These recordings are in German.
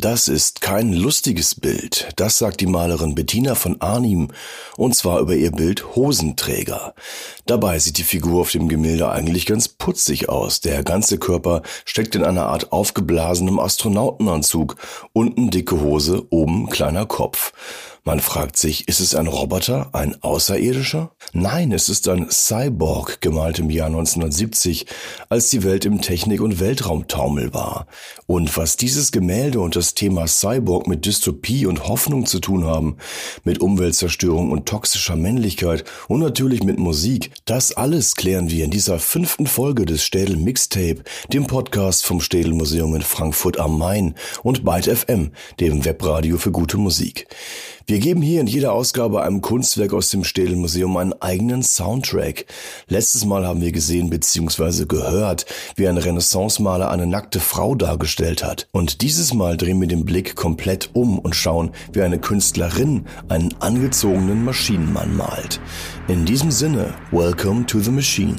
Das ist kein lustiges Bild, das sagt die Malerin Bettina von Arnim, und zwar über ihr Bild Hosenträger. Dabei sieht die Figur auf dem Gemälde eigentlich ganz putzig aus. Der ganze Körper steckt in einer Art aufgeblasenem Astronautenanzug, unten dicke Hose, oben kleiner Kopf. Man fragt sich, ist es ein Roboter, ein Außerirdischer? Nein, es ist ein Cyborg, gemalt im Jahr 1970, als die Welt im Technik- und Weltraumtaumel war. Und was dieses Gemälde und das Thema Cyborg mit Dystopie und Hoffnung zu tun haben, mit Umweltzerstörung und toxischer Männlichkeit und natürlich mit Musik, das alles klären wir in dieser fünften Folge des Städel Mixtape, dem Podcast vom Städel Museum in Frankfurt am Main und Byte FM, dem Webradio für gute Musik. Wir geben hier in jeder Ausgabe einem Kunstwerk aus dem Städel Museum einen eigenen Soundtrack. Letztes Mal haben wir gesehen bzw. gehört, wie ein Renaissance-Maler eine nackte Frau dargestellt hat. Und dieses Mal drehen wir den Blick komplett um und schauen, wie eine Künstlerin einen angezogenen Maschinenmann malt. In diesem Sinne, welcome to the machine.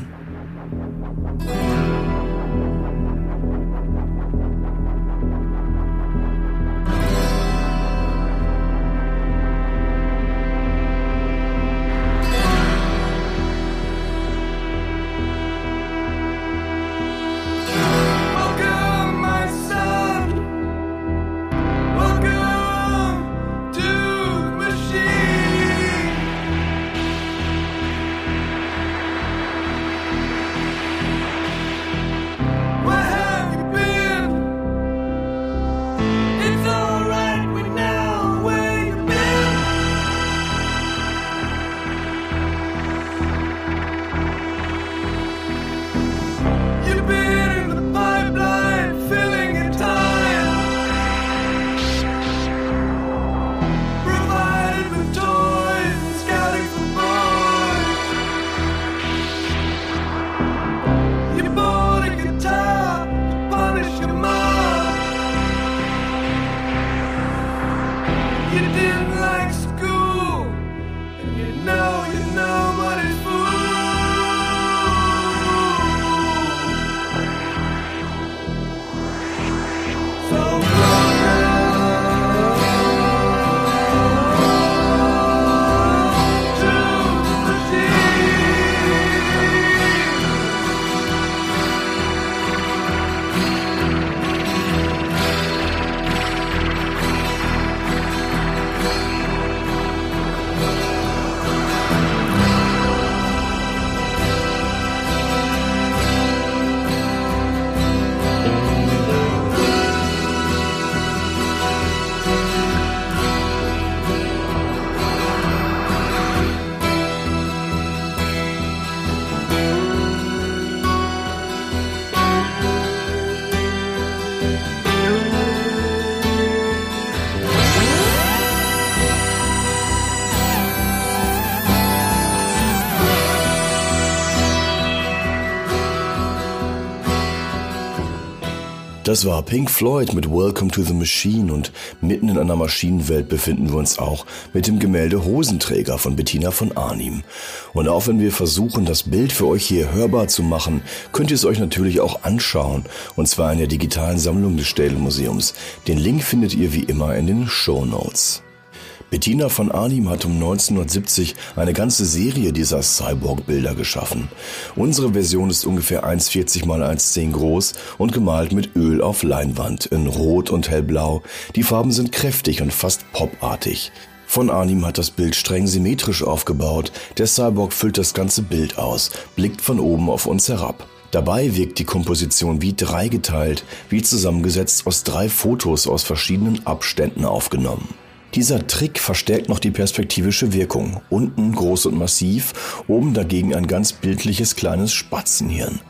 Das war Pink Floyd mit Welcome to the Machine und mitten in einer Maschinenwelt befinden wir uns auch mit dem Gemälde Hosenträger von Bettina von Arnim. Und auch wenn wir versuchen, das Bild für euch hier hörbar zu machen, könnt ihr es euch natürlich auch anschauen und zwar in der digitalen Sammlung des Städelmuseums. Den Link findet ihr wie immer in den Show Notes. Bettina von Arnim hat um 1970 eine ganze Serie dieser Cyborg-Bilder geschaffen. Unsere Version ist ungefähr 1,40 x 1,10 groß und gemalt mit Öl auf Leinwand in Rot und Hellblau. Die Farben sind kräftig und fast popartig. Von Arnim hat das Bild streng symmetrisch aufgebaut. Der Cyborg füllt das ganze Bild aus, blickt von oben auf uns herab. Dabei wirkt die Komposition wie dreigeteilt, wie zusammengesetzt aus drei Fotos aus verschiedenen Abständen aufgenommen. Dieser Trick verstärkt noch die perspektivische Wirkung. Unten groß und massiv, oben dagegen ein ganz bildliches kleines Spatzenhirn.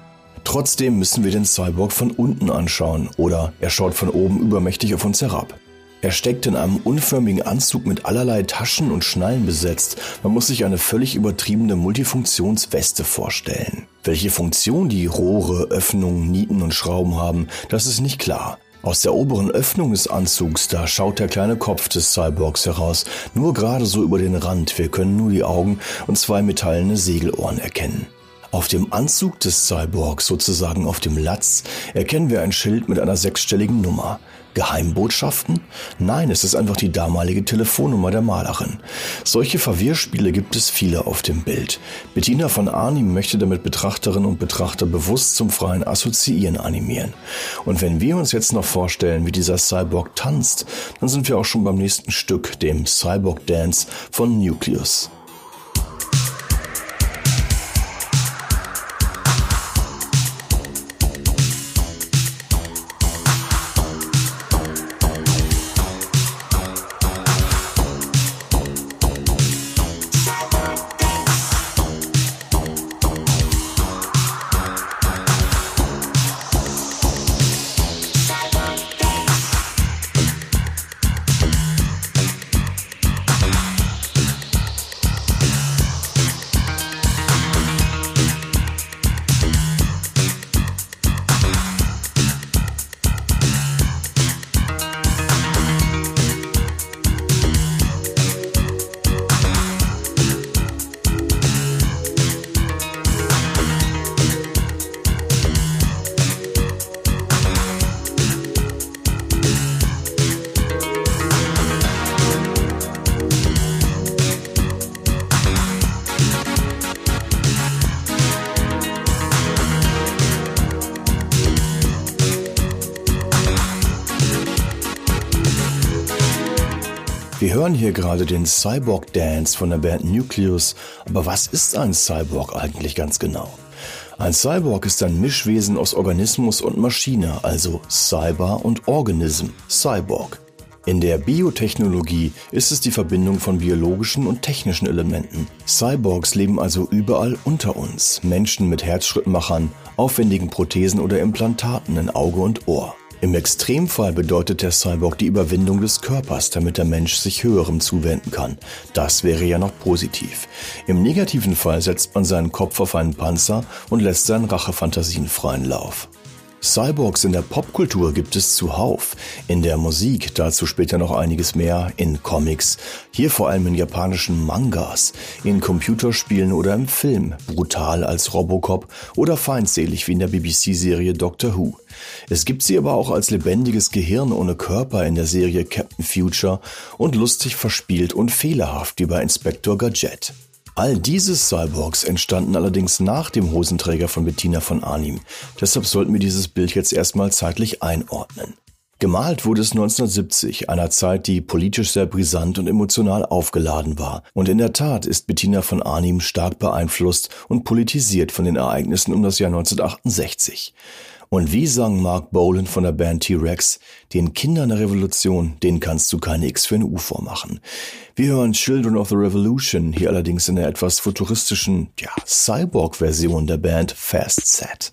Trotzdem müssen wir den Cyborg von unten anschauen oder er schaut von oben übermächtig auf uns herab. Er steckt in einem unförmigen Anzug mit allerlei Taschen und Schnallen besetzt. Man muss sich eine völlig übertriebene Multifunktionsweste vorstellen. Welche Funktion die Rohre, Öffnungen, Nieten und Schrauben haben, das ist nicht klar. Aus der oberen Öffnung des Anzugs, da schaut der kleine Kopf des Cyborgs heraus, nur gerade so über den Rand, wir können nur die Augen und zwei metallene Segelohren erkennen. Auf dem Anzug des Cyborgs, sozusagen auf dem Latz, erkennen wir ein Schild mit einer sechsstelligen Nummer. Geheimbotschaften? Nein, es ist einfach die damalige Telefonnummer der Malerin. Solche Verwirrspiele gibt es viele auf dem Bild. Bettina von Arnim möchte damit Betrachterinnen und Betrachter bewusst zum freien Assoziieren animieren. Und wenn wir uns jetzt noch vorstellen, wie dieser Cyborg tanzt, dann sind wir auch schon beim nächsten Stück, dem Cyborg Dance von Nucleus. Wir hören hier gerade den Cyborg Dance von der Band Nucleus, aber was ist ein Cyborg eigentlich ganz genau? Ein Cyborg ist ein Mischwesen aus Organismus und Maschine, also Cyber und Organism, Cyborg. In der Biotechnologie ist es die Verbindung von biologischen und technischen Elementen. Cyborgs leben also überall unter uns, Menschen mit Herzschrittmachern, aufwendigen Prothesen oder Implantaten in Auge und Ohr. Im Extremfall bedeutet der Cyborg die Überwindung des Körpers, damit der Mensch sich höherem zuwenden kann. Das wäre ja noch positiv. Im negativen Fall setzt man seinen Kopf auf einen Panzer und lässt seinen Rachefantasien freien Lauf. Cyborgs in der Popkultur gibt es zuhauf. In der Musik dazu später noch einiges mehr, in Comics, hier vor allem in japanischen Mangas, in Computerspielen oder im Film, brutal als Robocop oder feindselig wie in der BBC-Serie Doctor Who. Es gibt sie aber auch als lebendiges Gehirn ohne Körper in der Serie Captain Future und lustig verspielt und fehlerhaft wie bei Inspector Gadget. All diese Cyborgs entstanden allerdings nach dem Hosenträger von Bettina von Arnim. Deshalb sollten wir dieses Bild jetzt erstmal zeitlich einordnen. Gemalt wurde es 1970, einer Zeit, die politisch sehr brisant und emotional aufgeladen war. Und in der Tat ist Bettina von Arnim stark beeinflusst und politisiert von den Ereignissen um das Jahr 1968. Und wie sang Mark Bolan von der Band T-Rex, den Kindern der Revolution, denen kannst du keine X für eine U vormachen. Wir hören Children of the Revolution, hier allerdings in der etwas futuristischen, ja, Cyborg-Version der Band Fast Set.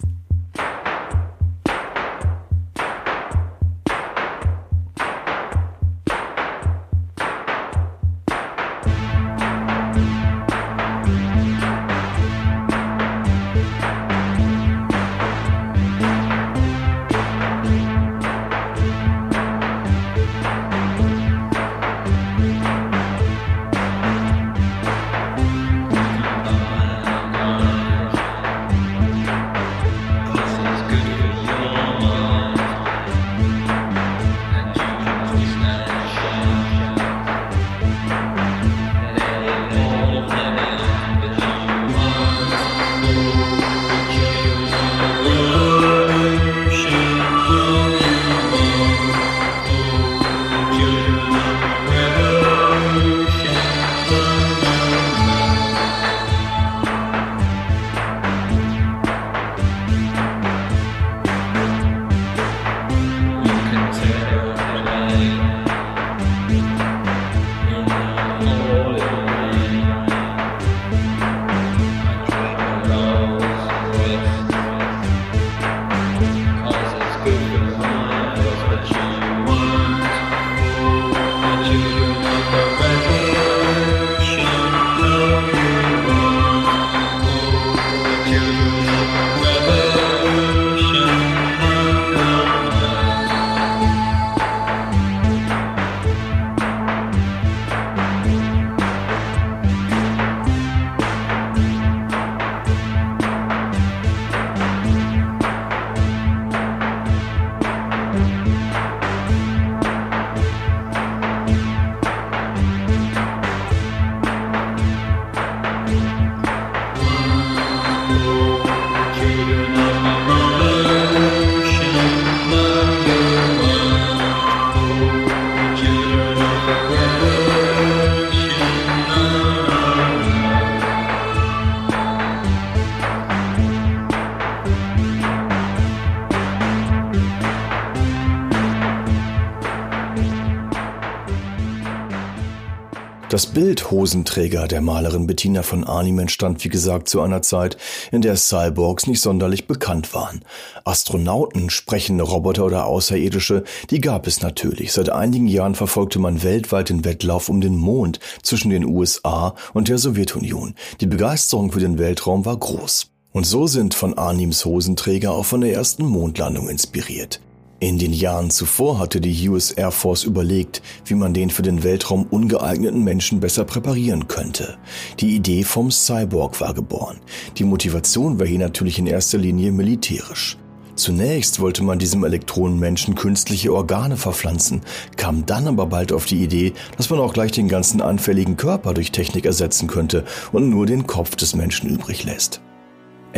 Das Bild Hosenträger der Malerin Bettina von Arnim entstand, wie gesagt, zu einer Zeit, in der Cyborgs nicht sonderlich bekannt waren. Astronauten, sprechende Roboter oder Außerirdische, die gab es natürlich. Seit einigen Jahren verfolgte man weltweit den Wettlauf um den Mond zwischen den USA und der Sowjetunion. Die Begeisterung für den Weltraum war groß. Und so sind von Arnims Hosenträger auch von der ersten Mondlandung inspiriert. In den Jahren zuvor hatte die US Air Force überlegt, wie man den für den Weltraum ungeeigneten Menschen besser präparieren könnte. Die Idee vom Cyborg war geboren. Die Motivation war hier natürlich in erster Linie militärisch. Zunächst wollte man diesem Elektronenmenschen künstliche Organe verpflanzen, kam dann aber bald auf die Idee, dass man auch gleich den ganzen anfälligen Körper durch Technik ersetzen könnte und nur den Kopf des Menschen übrig lässt.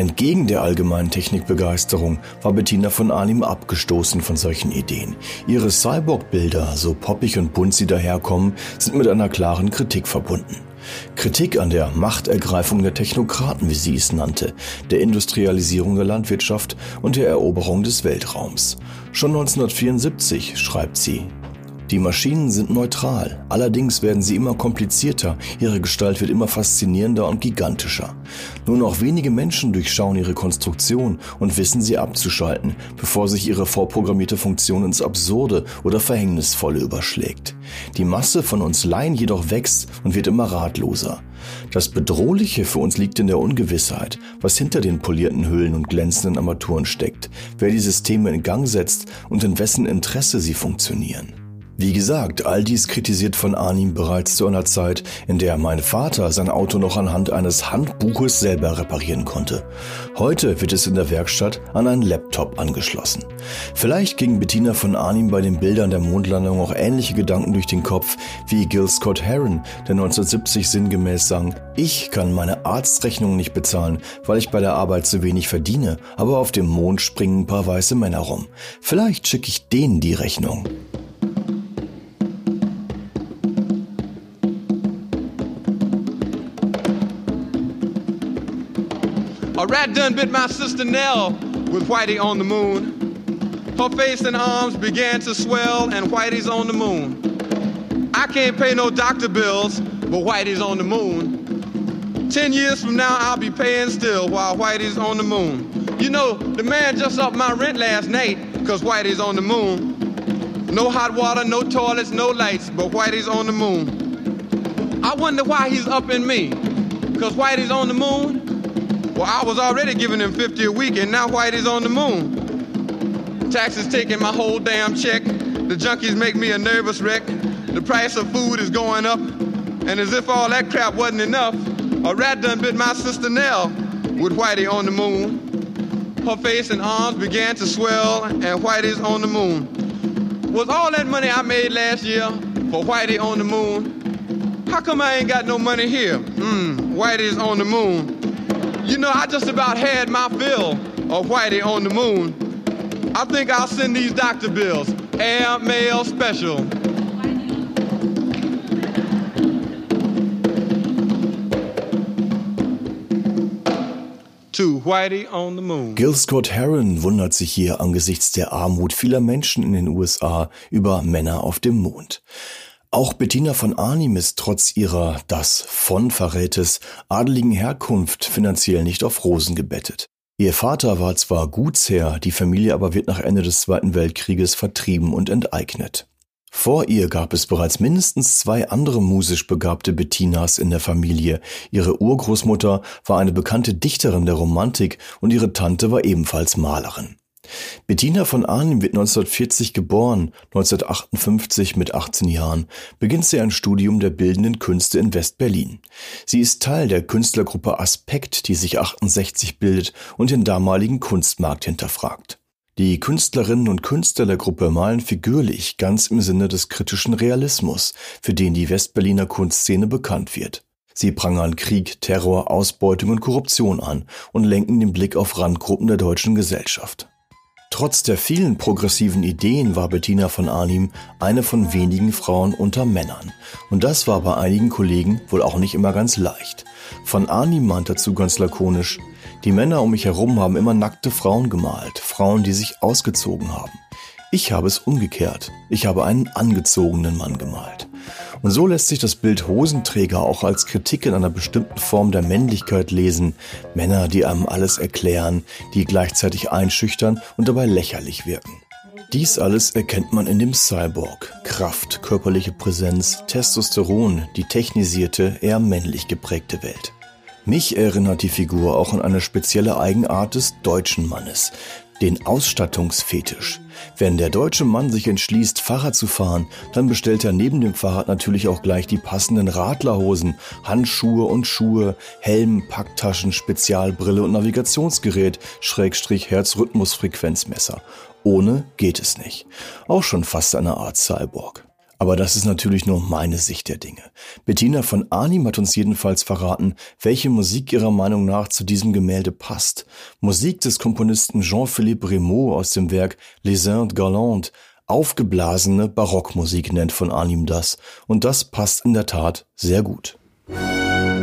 Entgegen der allgemeinen Technikbegeisterung war Bettina von Arnim abgestoßen von solchen Ideen. Ihre Cyborg-Bilder, so poppig und bunt sie daherkommen, sind mit einer klaren Kritik verbunden. Kritik an der Machtergreifung der Technokraten, wie sie es nannte, der Industrialisierung der Landwirtschaft und der Eroberung des Weltraums. Schon 1974 schreibt sie, die Maschinen sind neutral, allerdings werden sie immer komplizierter, ihre Gestalt wird immer faszinierender und gigantischer. Nur noch wenige Menschen durchschauen ihre Konstruktion und wissen sie abzuschalten, bevor sich ihre vorprogrammierte Funktion ins Absurde oder Verhängnisvolle überschlägt. Die Masse von uns Laien jedoch wächst und wird immer ratloser. Das Bedrohliche für uns liegt in der Ungewissheit, was hinter den polierten Hüllen und glänzenden Armaturen steckt, wer die Systeme in Gang setzt und in wessen Interesse sie funktionieren. Wie gesagt, all dies kritisiert von Arnim bereits zu einer Zeit, in der mein Vater sein Auto noch anhand eines Handbuches selber reparieren konnte. Heute wird es in der Werkstatt an einen Laptop angeschlossen. Vielleicht ging Bettina von Arnim bei den Bildern der Mondlandung auch ähnliche Gedanken durch den Kopf wie Gil Scott Heron, der 1970 sinngemäß sang, ich kann meine Arztrechnung nicht bezahlen, weil ich bei der Arbeit zu wenig verdiene, aber auf dem Mond springen ein paar weiße Männer rum. Vielleicht schicke ich denen die Rechnung. A rat done bit my sister Nell with Whitey on the moon. Her face and arms began to swell, and Whitey's on the moon. I can't pay no doctor bills, but Whitey's on the moon. Ten years from now, I'll be paying still while Whitey's on the moon. You know, the man just upped my rent last night, cause Whitey's on the moon. No hot water, no toilets, no lights, but Whitey's on the moon. I wonder why he's upping me, cause Whitey's on the moon. Well, I was already giving them 50 a week, and now Whitey's on the moon. Taxes taking my whole damn check. The junkies make me a nervous wreck. The price of food is going up. And as if all that crap wasn't enough, a rat done bit my sister Nell with Whitey on the moon. Her face and arms began to swell, and Whitey's on the moon. Was all that money I made last year for Whitey on the moon? How come I ain't got no money here? Mmm, Whitey's on the moon. You know, I just about had my fill of Whitey on the moon. I think I'll send these doctor bills. Air mail special. Gil Scott Heron wundert sich hier angesichts der Armut vieler Menschen in den USA über Männer auf dem Mond. Auch Bettina von Arnim ist trotz ihrer, das von Verrätes, adeligen Herkunft finanziell nicht auf Rosen gebettet. Ihr Vater war zwar Gutsherr, die Familie aber wird nach Ende des Zweiten Weltkrieges vertrieben und enteignet. Vor ihr gab es bereits mindestens zwei andere musisch begabte Bettinas in der Familie. Ihre Urgroßmutter war eine bekannte Dichterin der Romantik und ihre Tante war ebenfalls Malerin. Bettina von Arnim wird 1940 geboren, 1958 mit 18 Jahren beginnt sie ein Studium der bildenden Künste in West-Berlin. Sie ist Teil der Künstlergruppe Aspekt, die sich 68 bildet und den damaligen Kunstmarkt hinterfragt. Die Künstlerinnen und Künstler der Gruppe malen figürlich, ganz im Sinne des kritischen Realismus, für den die Westberliner Kunstszene bekannt wird. Sie prangern Krieg, Terror, Ausbeutung und Korruption an und lenken den Blick auf Randgruppen der deutschen Gesellschaft. Trotz der vielen progressiven Ideen war Bettina von Arnim eine von wenigen Frauen unter Männern. Und das war bei einigen Kollegen wohl auch nicht immer ganz leicht. Von Arnim meint dazu ganz lakonisch, die Männer um mich herum haben immer nackte Frauen gemalt, Frauen, die sich ausgezogen haben. Ich habe es umgekehrt. Ich habe einen angezogenen Mann gemalt. Und so lässt sich das Bild Hosenträger auch als Kritik in einer bestimmten Form der Männlichkeit lesen. Männer, die einem alles erklären, die gleichzeitig einschüchtern und dabei lächerlich wirken. Dies alles erkennt man in dem Cyborg. Kraft, körperliche Präsenz, Testosteron, die technisierte, eher männlich geprägte Welt. Mich erinnert die Figur auch an eine spezielle Eigenart des deutschen Mannes, den Ausstattungsfetisch. Wenn der deutsche Mann sich entschließt, Fahrrad zu fahren, dann bestellt er neben dem Fahrrad natürlich auch gleich die passenden Radlerhosen, Handschuhe und Schuhe, Helm, Packtaschen, Spezialbrille und Navigationsgerät, Schrägstrich Herzrhythmusfrequenzmesser. Ohne geht es nicht. Auch schon fast eine Art Cyborg. Aber das ist natürlich nur meine Sicht der Dinge. Bettina von Arnim hat uns jedenfalls verraten, welche Musik ihrer Meinung nach zu diesem Gemälde passt. Musik des Komponisten Jean-Philippe Rameau aus dem Werk Les Indes Galantes. Aufgeblasene Barockmusik nennt von Arnim das. Und das passt in der Tat sehr gut. Musik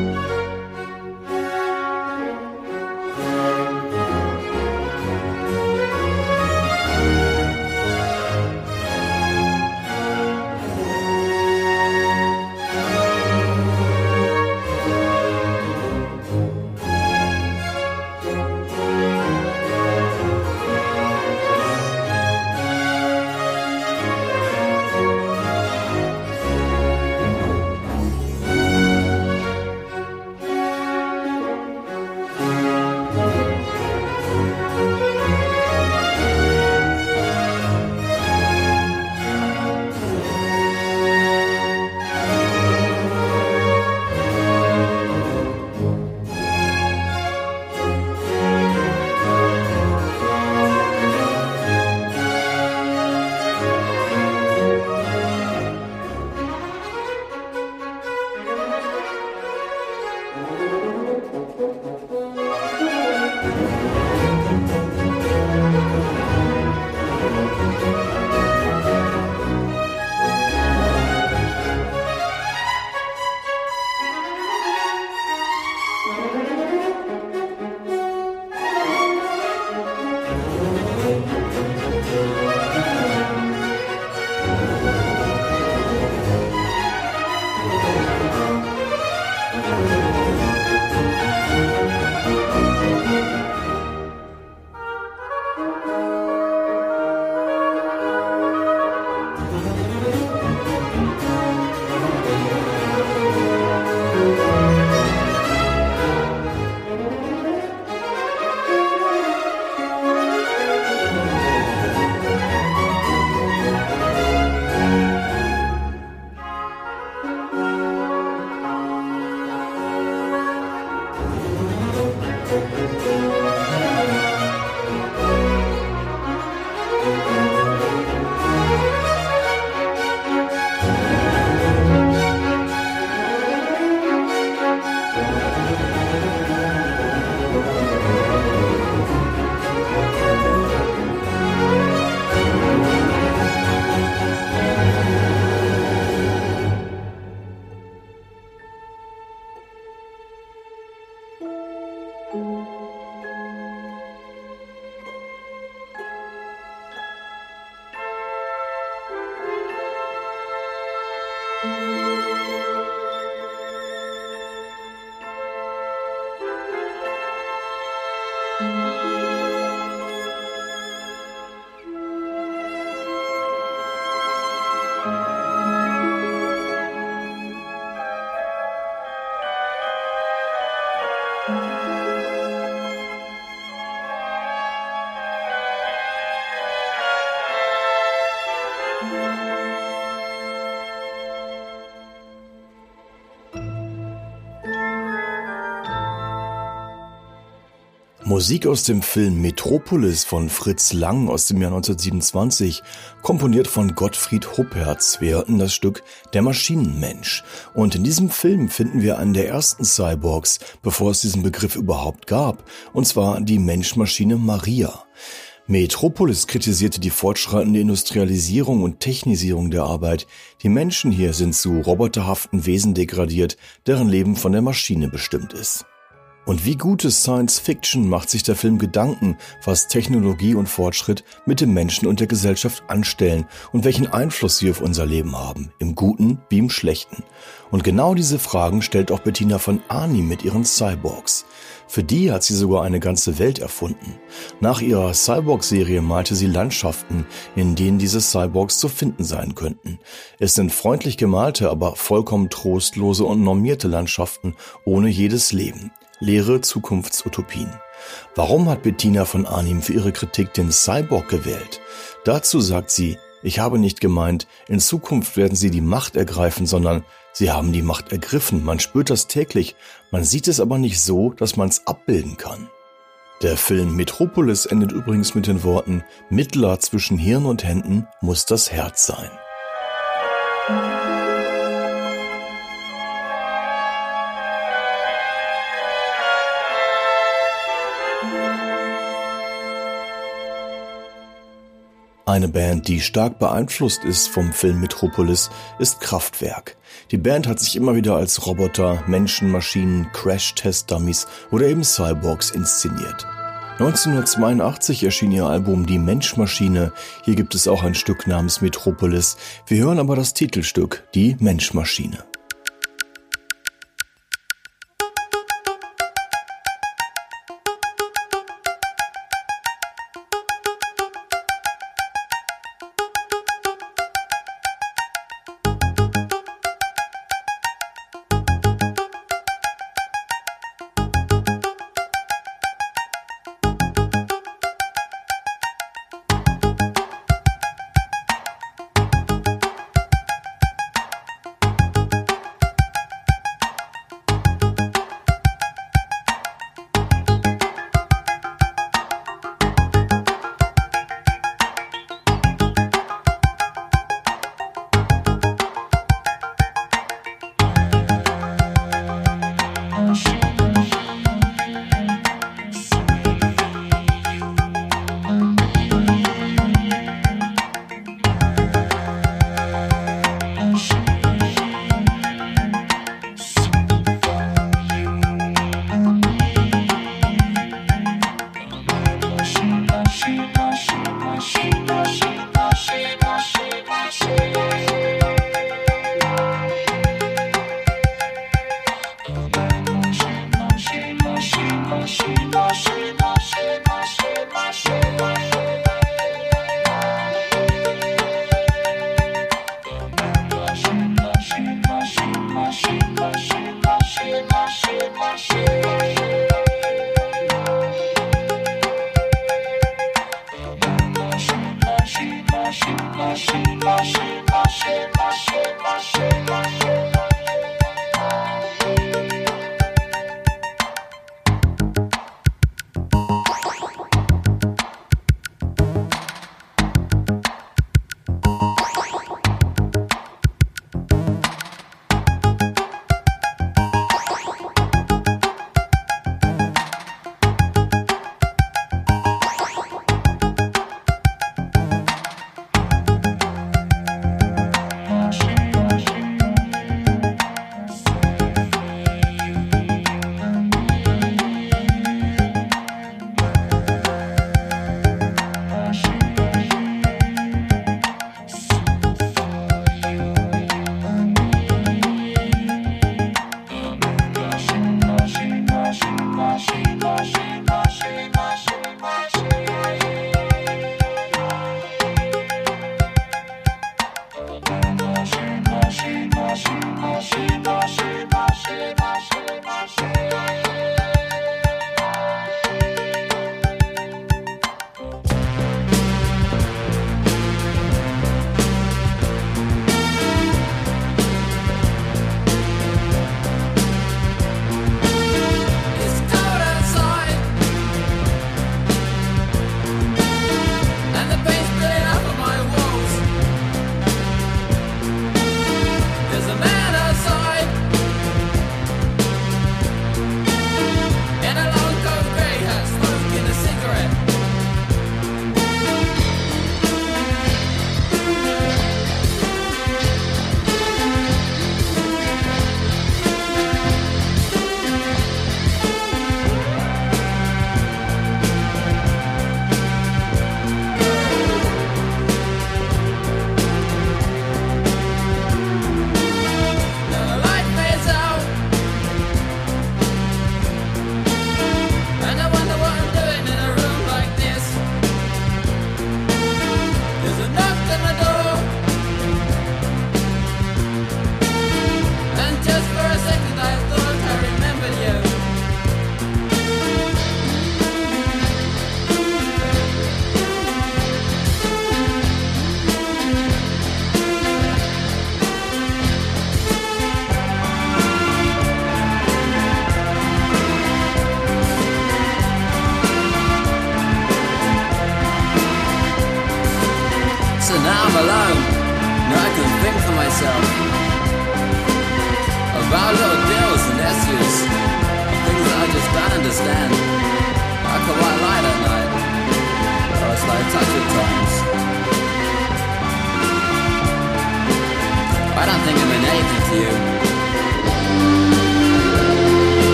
Música aus dem Film Metropolis von Fritz Lang aus dem Jahr 1927, komponiert von Gottfried Huppertz. Wir hörten das Stück Der Maschinenmensch. Und in diesem Film finden wir einen der ersten Cyborgs, bevor es diesen Begriff überhaupt gab, und zwar die Menschmaschine Maria. Metropolis kritisierte die fortschreitende Industrialisierung und Technisierung der Arbeit. Die Menschen hier sind zu roboterhaften Wesen degradiert, deren Leben von der Maschine bestimmt ist. Und wie gute Science Fiction macht sich der Film Gedanken, was Technologie und Fortschritt mit dem Menschen und der Gesellschaft anstellen und welchen Einfluss sie auf unser Leben haben, im Guten wie im Schlechten. Und genau diese Fragen stellt auch Bettina von Arnim mit ihren Cyborgs. Für die hat sie sogar eine ganze Welt erfunden. Nach ihrer Cyborg-Serie malte sie Landschaften, in denen diese Cyborgs zu finden sein könnten. Es sind freundlich gemalte, aber vollkommen trostlose und normierte Landschaften ohne jedes Leben leere Zukunftsutopien. Warum hat Bettina von Arnim für ihre Kritik den Cyborg gewählt? Dazu sagt sie, ich habe nicht gemeint, in Zukunft werden sie die Macht ergreifen, sondern sie haben die Macht ergriffen. Man spürt das täglich, man sieht es aber nicht so, dass man es abbilden kann. Der Film Metropolis endet übrigens mit den Worten, Mittler zwischen Hirn und Händen muss das Herz sein. Eine Band, die stark beeinflusst ist vom Film Metropolis, ist Kraftwerk. Die Band hat sich immer wieder als Roboter, Menschen, Maschinen, Crash-Test-Dummies oder eben Cyborgs inszeniert. 1982 erschien ihr Album Die Menschmaschine. Hier gibt es auch ein Stück namens Metropolis. Wir hören aber das Titelstück Die Menschmaschine.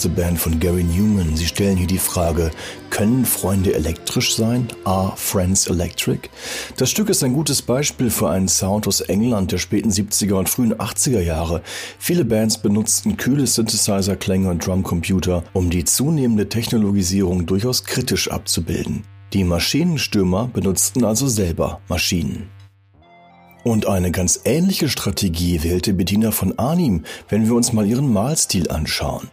Erste Band von Gary Newman. Sie stellen hier die Frage, können Freunde elektrisch sein? Are Friends Electric? Das Stück ist ein gutes Beispiel für einen Sound aus England der späten 70er und frühen 80er Jahre. Viele Bands benutzten kühle Synthesizer-Klänge und Drumcomputer, um die zunehmende Technologisierung durchaus kritisch abzubilden. Die Maschinenstürmer benutzten also selber Maschinen. Und eine ganz ähnliche Strategie wählte Bettina von Arnim, wenn wir uns mal ihren Malstil anschauen.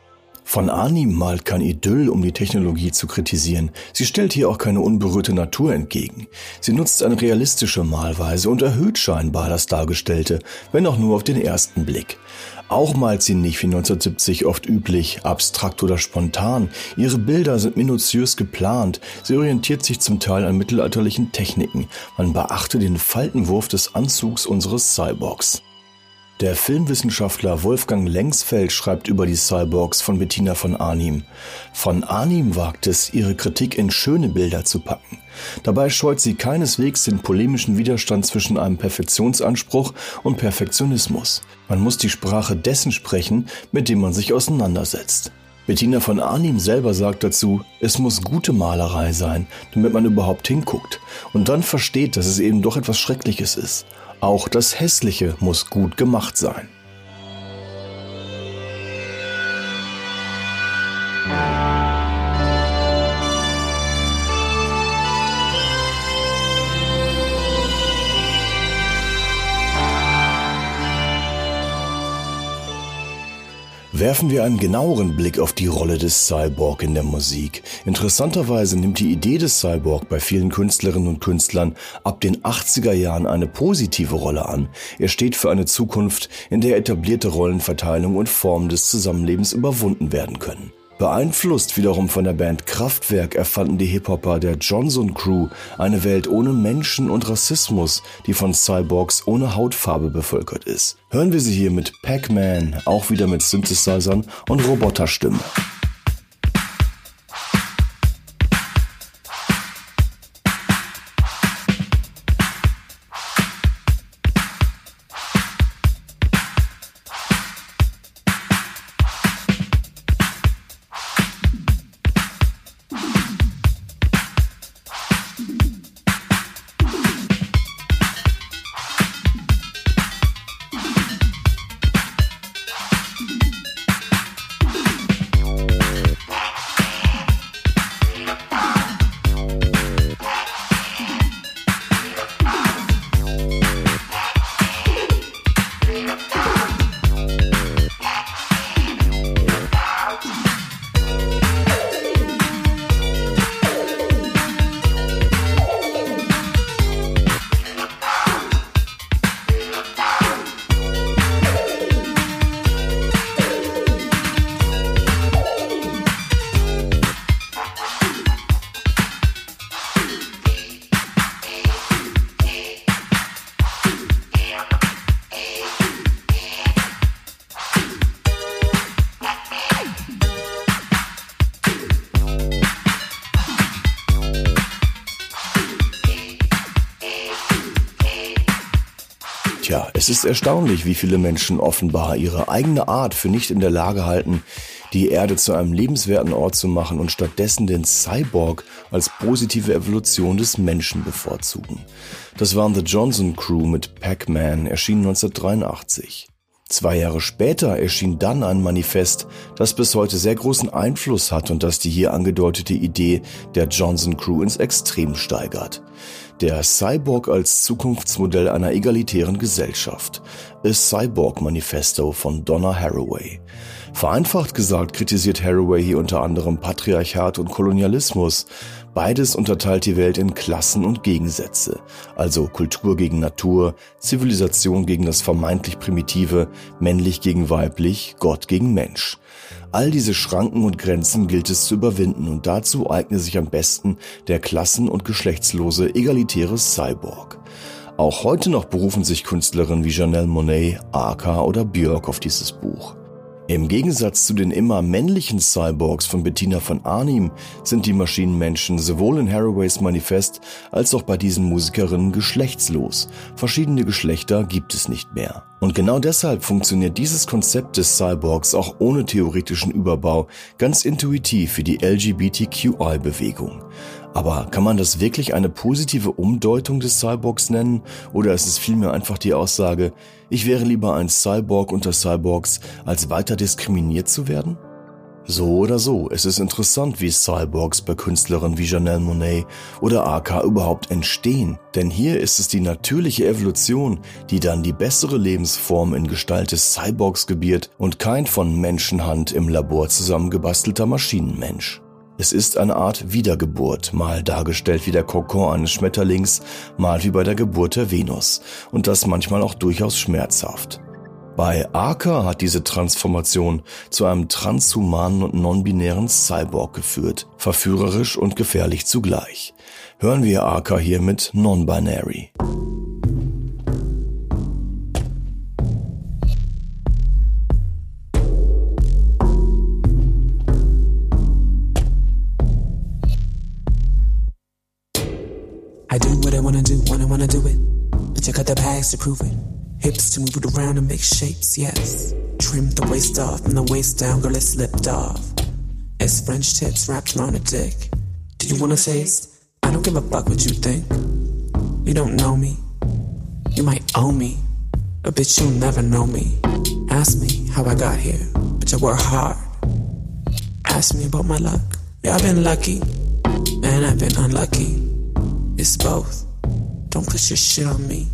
Von Arnim malt kein Idyll, um die Technologie zu kritisieren. Sie stellt hier auch keine unberührte Natur entgegen. Sie nutzt eine realistische Malweise und erhöht scheinbar das Dargestellte, wenn auch nur auf den ersten Blick. Auch malt sie nicht wie 1970 oft üblich, abstrakt oder spontan. Ihre Bilder sind minutiös geplant. Sie orientiert sich zum Teil an mittelalterlichen Techniken. Man beachte den Faltenwurf des Anzugs unseres Cyborgs. Der Filmwissenschaftler Wolfgang Lengsfeld schreibt über die Cyborgs von Bettina von Arnim. Von Arnim wagt es, ihre Kritik in schöne Bilder zu packen. Dabei scheut sie keineswegs den polemischen Widerstand zwischen einem Perfektionsanspruch und Perfektionismus. Man muss die Sprache dessen sprechen, mit dem man sich auseinandersetzt. Bettina von Arnim selber sagt dazu, es muss gute Malerei sein, damit man überhaupt hinguckt und dann versteht, dass es eben doch etwas Schreckliches ist. Auch das Hässliche muss gut gemacht sein. Werfen wir einen genaueren Blick auf die Rolle des Cyborg in der Musik. Interessanterweise nimmt die Idee des Cyborg bei vielen Künstlerinnen und Künstlern ab den 80er Jahren eine positive Rolle an. Er steht für eine Zukunft, in der etablierte Rollenverteilung und Formen des Zusammenlebens überwunden werden können. Beeinflusst wiederum von der Band Kraftwerk erfanden die Hip-Hopper der Johnson Crew eine Welt ohne Menschen und Rassismus, die von Cyborgs ohne Hautfarbe bevölkert ist. Hören wir sie hier mit Pac-Man, auch wieder mit Synthesizern und Roboterstimme. Es ist erstaunlich, wie viele Menschen offenbar ihre eigene Art für nicht in der Lage halten, die Erde zu einem lebenswerten Ort zu machen und stattdessen den Cyborg als positive Evolution des Menschen bevorzugen. Das waren The Johnson Crew mit Pac-Man, erschienen 1983. Zwei Jahre später erschien dann ein Manifest, das bis heute sehr großen Einfluss hat und das die hier angedeutete Idee der Johnson Crew ins Extrem steigert. Der Cyborg als Zukunftsmodell einer egalitären Gesellschaft. A Cyborg Manifesto von Donna Haraway. Vereinfacht gesagt kritisiert Haraway hier unter anderem Patriarchat und Kolonialismus. Beides unterteilt die Welt in Klassen und Gegensätze, also Kultur gegen Natur, Zivilisation gegen das vermeintlich Primitive, männlich gegen weiblich, Gott gegen Mensch. All diese Schranken und Grenzen gilt es zu überwinden und dazu eigne sich am besten der klassen- und geschlechtslose egalitäre Cyborg. Auch heute noch berufen sich Künstlerinnen wie Janelle Monet, Aka oder Björk auf dieses Buch. Im Gegensatz zu den immer männlichen Cyborgs von Bettina von Arnim sind die Maschinenmenschen sowohl in Haraways Manifest als auch bei diesen Musikerinnen geschlechtslos. Verschiedene Geschlechter gibt es nicht mehr. Und genau deshalb funktioniert dieses Konzept des Cyborgs auch ohne theoretischen Überbau ganz intuitiv für die LGBTQI-Bewegung. Aber kann man das wirklich eine positive Umdeutung des Cyborgs nennen oder ist es vielmehr einfach die Aussage, ich wäre lieber ein Cyborg unter Cyborgs, als weiter diskriminiert zu werden? So oder so, es ist interessant, wie Cyborgs bei Künstlerinnen wie Janelle Monet oder AK überhaupt entstehen, denn hier ist es die natürliche Evolution, die dann die bessere Lebensform in Gestalt des Cyborgs gebiert und kein von Menschenhand im Labor zusammengebastelter Maschinenmensch. Es ist eine Art Wiedergeburt, mal dargestellt wie der Kokon eines Schmetterlings, mal wie bei der Geburt der Venus, und das manchmal auch durchaus schmerzhaft. Bei Arca hat diese Transformation zu einem transhumanen und non-binären Cyborg geführt, verführerisch und gefährlich zugleich. Hören wir Arca hier mit Non-Binary. I do what I wanna do when I wanna do it. But you got the bags to prove it. Hips to move it around and make shapes, yes. Trim the waist off and the waist down, girl, it slipped off. It's French tips wrapped around a dick. Do you wanna taste? I don't give a fuck what you think. You don't know me. You might owe me. But bitch, you'll never know me. Ask me how I got here. Bitch, I work hard. Ask me about my luck. Yeah, I've been lucky. And I've been unlucky. It's both. Don't push your shit on me.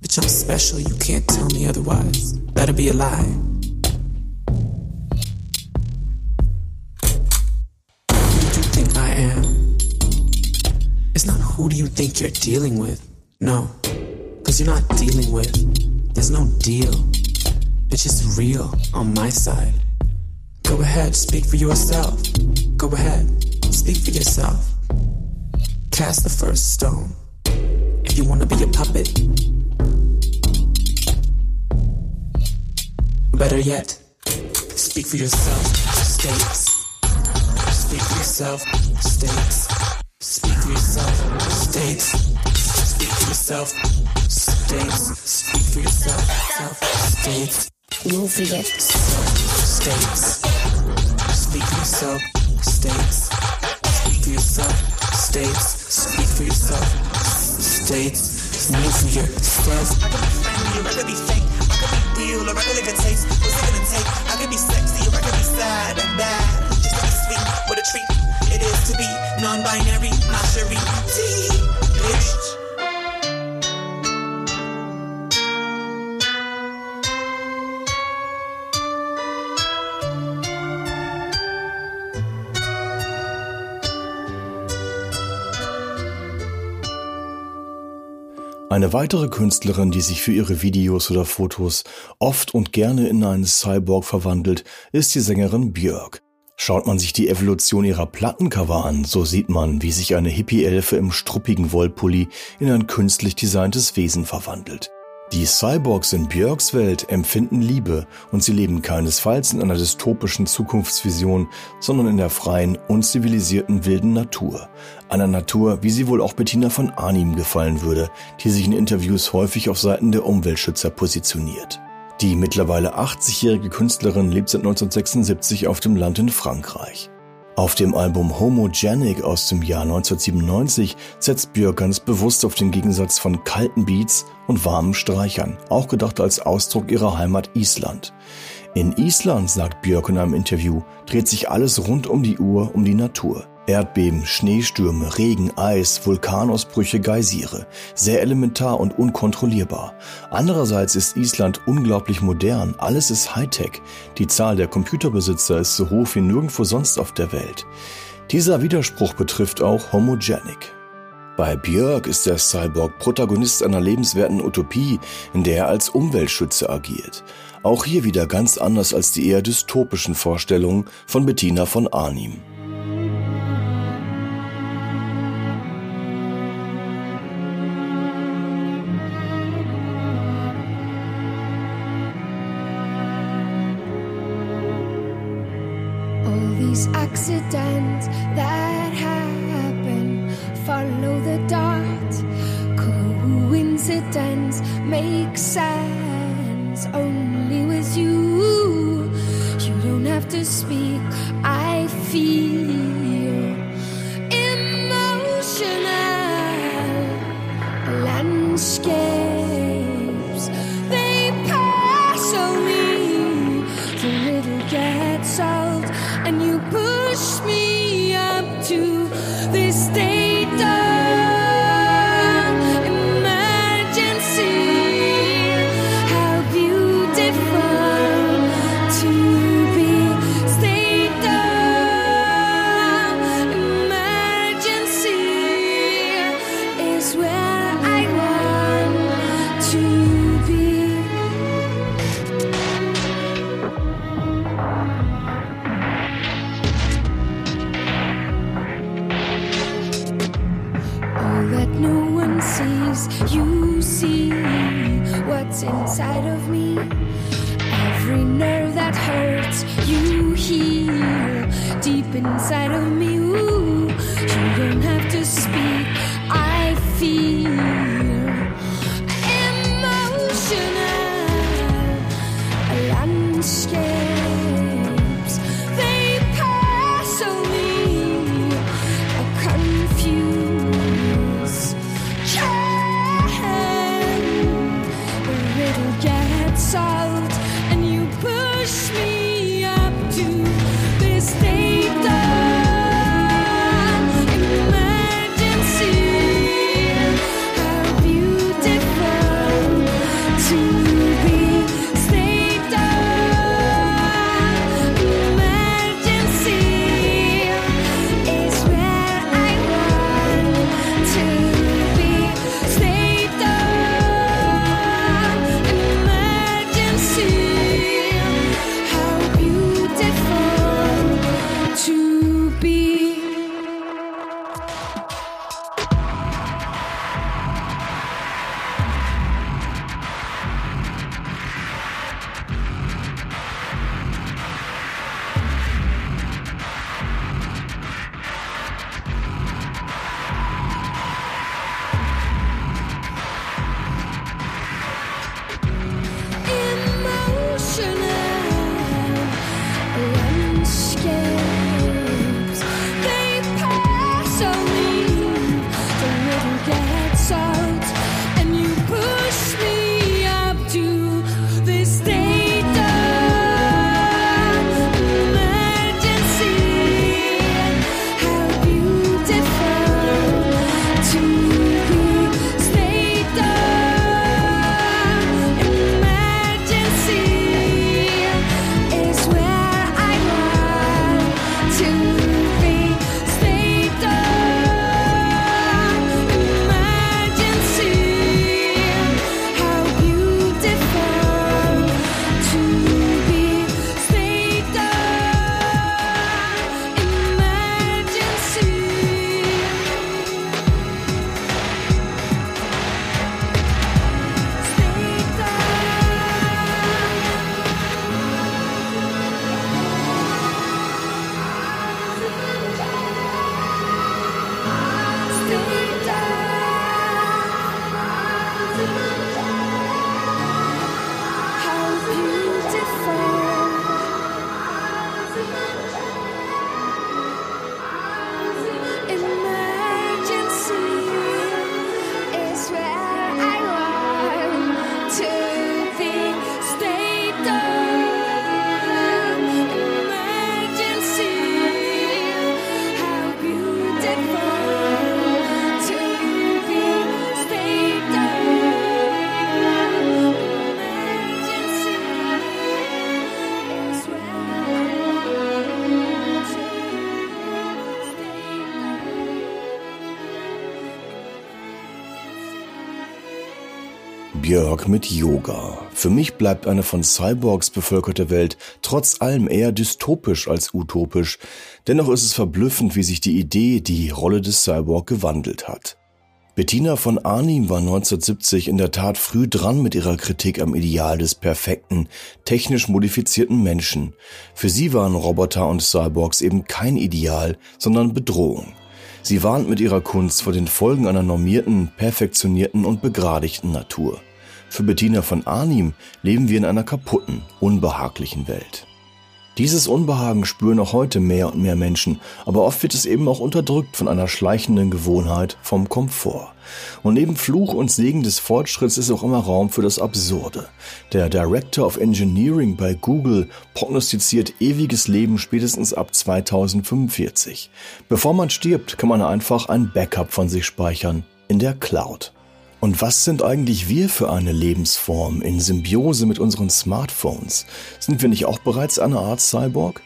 Bitch, I'm special, you can't tell me otherwise. Better be a lie. Who do you think I am? It's not who do you think you're dealing with. No, cause you're not dealing with. There's no deal. Bitch, it's real on my side. Go ahead, speak for yourself. Go ahead, speak for yourself cast the first stone. If you wanna be a puppet, better yet, speak for yourself, states. Speak for yourself, states. Speak for yourself, states. Speak for yourself, states. Speak for yourself, states. Move for yourself, states. Speak for yourself, states. Speak for yourself, states. Speak for yourself. States. Move for yourself. I could be friendly or I could be fake. I could be real or I could live a taste. Eine weitere Künstlerin, die sich für ihre Videos oder Fotos oft und gerne in einen Cyborg verwandelt, ist die Sängerin Björk. Schaut man sich die Evolution ihrer Plattencover an, so sieht man, wie sich eine Hippie-Elfe im struppigen Wollpulli in ein künstlich designtes Wesen verwandelt. Die Cyborgs in Björks Welt empfinden Liebe und sie leben keinesfalls in einer dystopischen Zukunftsvision, sondern in der freien, unzivilisierten wilden Natur. Einer Natur, wie sie wohl auch Bettina von Arnim gefallen würde, die sich in Interviews häufig auf Seiten der Umweltschützer positioniert. Die mittlerweile 80-jährige Künstlerin lebt seit 1976 auf dem Land in Frankreich. Auf dem Album Homogenic aus dem Jahr 1997 setzt Björk ganz bewusst auf den Gegensatz von kalten Beats und warmen Streichern, auch gedacht als Ausdruck ihrer Heimat Island. In Island, sagt Björk in einem Interview, dreht sich alles rund um die Uhr um die Natur. Erdbeben, Schneestürme, Regen, Eis, Vulkanausbrüche, Geysire. Sehr elementar und unkontrollierbar. Andererseits ist Island unglaublich modern. Alles ist Hightech. Die Zahl der Computerbesitzer ist so hoch wie nirgendwo sonst auf der Welt. Dieser Widerspruch betrifft auch Homogenic. Bei Björk ist der Cyborg Protagonist einer lebenswerten Utopie, in der er als Umweltschützer agiert. Auch hier wieder ganz anders als die eher dystopischen Vorstellungen von Bettina von Arnim. Björk mit Yoga. Für mich bleibt eine von Cyborgs bevölkerte Welt trotz allem eher dystopisch als utopisch. Dennoch ist es verblüffend, wie sich die Idee, die Rolle des Cyborg gewandelt hat. Bettina von Arnim war 1970 in der Tat früh dran mit ihrer Kritik am Ideal des perfekten, technisch modifizierten Menschen. Für sie waren Roboter und Cyborgs eben kein Ideal, sondern Bedrohung. Sie warnt mit ihrer Kunst vor den Folgen einer normierten, perfektionierten und begradigten Natur. Für Bettina von Arnim leben wir in einer kaputten, unbehaglichen Welt. Dieses Unbehagen spüren auch heute mehr und mehr Menschen, aber oft wird es eben auch unterdrückt von einer schleichenden Gewohnheit vom Komfort. Und neben Fluch und Segen des Fortschritts ist auch immer Raum für das Absurde. Der Director of Engineering bei Google prognostiziert ewiges Leben spätestens ab 2045. Bevor man stirbt, kann man einfach ein Backup von sich speichern in der Cloud. Und was sind eigentlich wir für eine Lebensform in Symbiose mit unseren Smartphones? Sind wir nicht auch bereits eine Art Cyborg?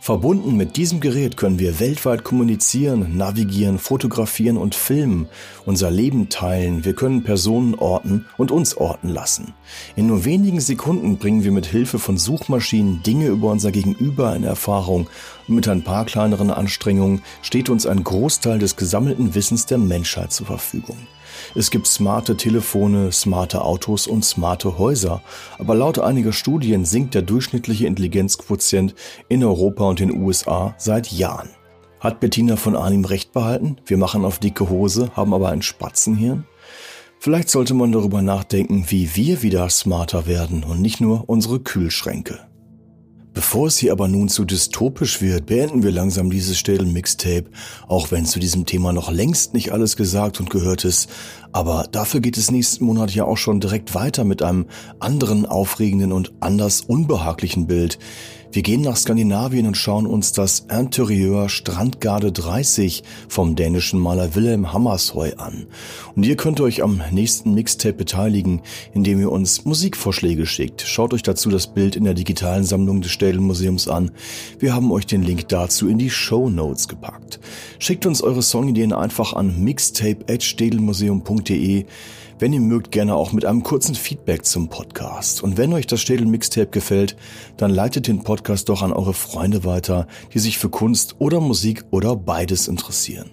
Verbunden mit diesem Gerät können wir weltweit kommunizieren, navigieren, fotografieren und filmen, unser Leben teilen, wir können Personen orten und uns orten lassen. In nur wenigen Sekunden bringen wir mit Hilfe von Suchmaschinen Dinge über unser Gegenüber in Erfahrung und mit ein paar kleineren Anstrengungen steht uns ein Großteil des gesammelten Wissens der Menschheit zur Verfügung. Es gibt smarte Telefone, smarte Autos und smarte Häuser, aber laut einiger Studien sinkt der durchschnittliche Intelligenzquotient in Europa und den USA seit Jahren. Hat Bettina von Arnim recht behalten? Wir machen auf dicke Hose, haben aber ein Spatzenhirn? Vielleicht sollte man darüber nachdenken, wie wir wieder smarter werden und nicht nur unsere Kühlschränke. Bevor es hier aber nun zu dystopisch wird, beenden wir langsam dieses Städel-Mixtape, auch wenn zu diesem Thema noch längst nicht alles gesagt und gehört ist. Aber dafür geht es nächsten Monat ja auch schon direkt weiter mit einem anderen aufregenden und anders unbehaglichen Bild. Wir gehen nach Skandinavien und schauen uns das Interieur Strandgarde 30 vom dänischen Maler Wilhelm Hammershøi an. Und ihr könnt euch am nächsten Mixtape beteiligen, indem ihr uns Musikvorschläge schickt. Schaut euch dazu das Bild in der digitalen Sammlung des Städel Museums an. Wir haben euch den Link dazu in die Show Notes gepackt. Schickt uns eure Songideen einfach an mixtape@städelmuseum.de. Wenn ihr mögt, gerne auch mit einem kurzen Feedback zum Podcast. Und wenn euch das Städel Mixtape gefällt, dann leitet den Podcast doch an eure Freunde weiter, die sich für Kunst oder Musik oder beides interessieren.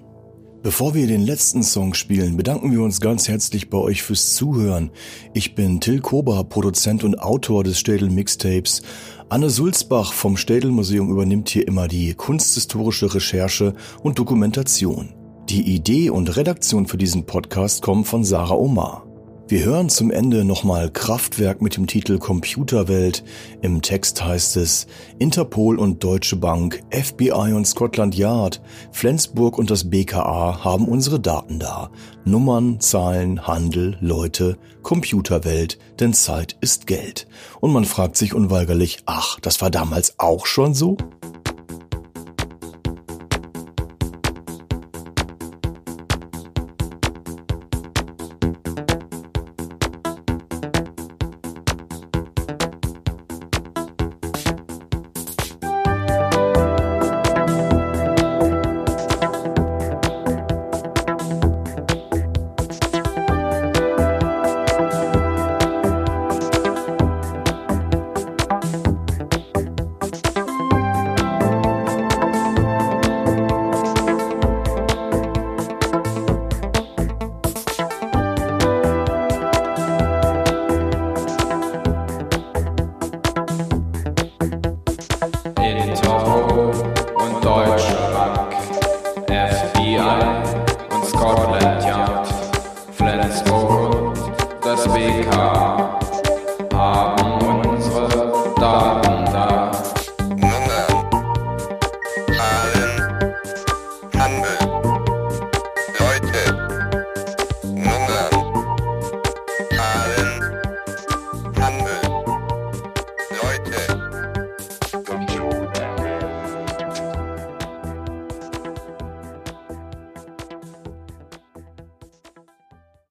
Bevor wir den letzten Song spielen, bedanken wir uns ganz herzlich bei euch fürs Zuhören. Ich bin Till Kober, Produzent und Autor des Städel Mixtapes. Anne Sulzbach vom Städel Museum übernimmt hier immer die kunsthistorische Recherche und Dokumentation. Die Idee und Redaktion für diesen Podcast kommen von Sarah Omar. Wir hören zum Ende nochmal Kraftwerk mit dem Titel Computerwelt. Im Text heißt es, Interpol und Deutsche Bank, FBI und Scotland Yard, Flensburg und das BKA haben unsere Daten da. Nummern, Zahlen, Handel, Leute, Computerwelt, denn Zeit ist Geld. Und man fragt sich unweigerlich, ach, das war damals auch schon so?